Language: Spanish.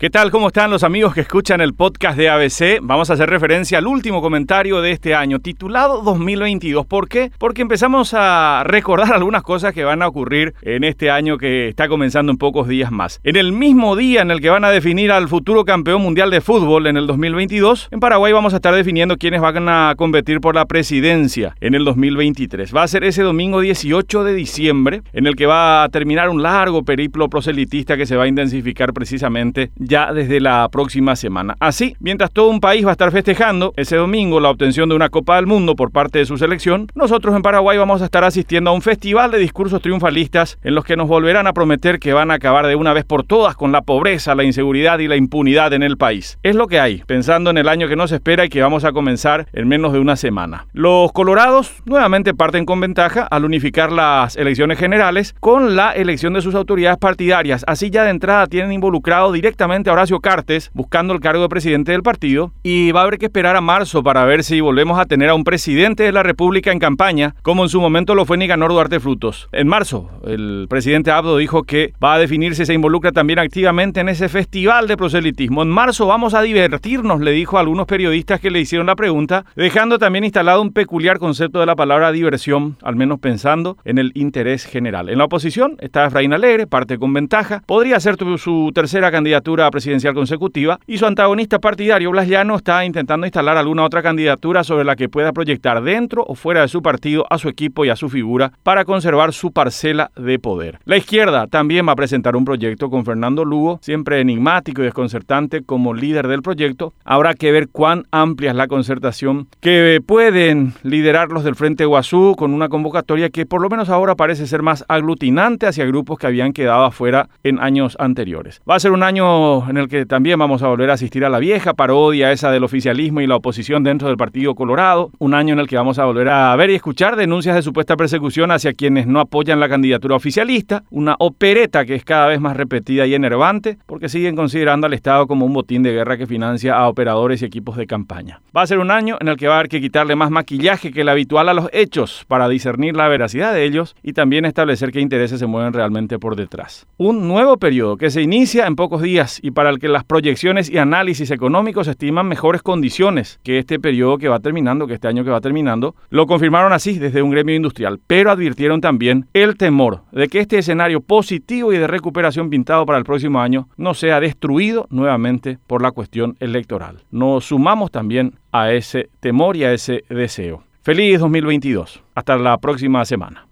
¿Qué tal? ¿Cómo están los amigos que escuchan el podcast de ABC? Vamos a hacer referencia al último comentario de este año, titulado 2022. ¿Por qué? Porque empezamos a recordar algunas cosas que van a ocurrir en este año que está comenzando en pocos días más. En el mismo día en el que van a definir al futuro campeón mundial de fútbol en el 2022, en Paraguay vamos a estar definiendo quiénes van a competir por la presidencia en el 2023. Va a ser ese domingo 18 de diciembre, en el que va a terminar un largo periplo proselitista que se va a intensificar precisamente ya desde la próxima semana. Así, mientras todo un país va a estar festejando ese domingo la obtención de una Copa del Mundo por parte de su selección, nosotros en Paraguay vamos a estar asistiendo a un festival de discursos triunfalistas en los que nos volverán a prometer que van a acabar de una vez por todas con la pobreza, la inseguridad y la impunidad en el país. Es lo que hay, pensando en el año que nos espera y que vamos a comenzar en menos de una semana. Los colorados nuevamente parten con ventaja al unificar las elecciones generales con la elección de sus autoridades partidarias. Así ya de entrada tienen involucrado directamente a Horacio Cartes buscando el cargo de presidente del partido y va a haber que esperar a marzo para ver si volvemos a tener a un presidente de la República en campaña, como en su momento lo fue Nicanor Duarte Frutos. En marzo, el presidente Abdo dijo que va a definir si se involucra también activamente en ese festival de proselitismo. En marzo vamos a divertirnos, le dijo a algunos periodistas que le hicieron la pregunta, dejando también instalado un peculiar concepto de la palabra diversión, al menos pensando en el interés general. En la oposición está Efraín Alegre, parte con ventaja, podría ser su tercera candidatura presidencial consecutiva y su antagonista partidario, Blas está intentando instalar alguna otra candidatura sobre la que pueda proyectar dentro o fuera de su partido a su equipo y a su figura para conservar su parcela de poder. La izquierda también va a presentar un proyecto con Fernando Lugo, siempre enigmático y desconcertante como líder del proyecto. Habrá que ver cuán amplia es la concertación que pueden liderar los del Frente Guazú con una convocatoria que por lo menos ahora parece ser más aglutinante hacia grupos que habían quedado afuera en años anteriores. Va a ser un año en el que también vamos a volver a asistir a la vieja parodia esa del oficialismo y la oposición dentro del Partido Colorado, un año en el que vamos a volver a ver y escuchar denuncias de supuesta persecución hacia quienes no apoyan la candidatura oficialista, una opereta que es cada vez más repetida y enervante, porque siguen considerando al Estado como un botín de guerra que financia a operadores y equipos de campaña. Va a ser un año en el que va a haber que quitarle más maquillaje que el habitual a los hechos para discernir la veracidad de ellos y también establecer qué intereses se mueven realmente por detrás. Un nuevo periodo que se inicia en pocos días y para el que las proyecciones y análisis económicos estiman mejores condiciones que este periodo que va terminando, que este año que va terminando, lo confirmaron así desde un gremio industrial, pero advirtieron también el temor de que este escenario positivo y de recuperación pintado para el próximo año no sea destruido nuevamente por la cuestión electoral. Nos sumamos también a ese temor y a ese deseo. Feliz 2022. Hasta la próxima semana.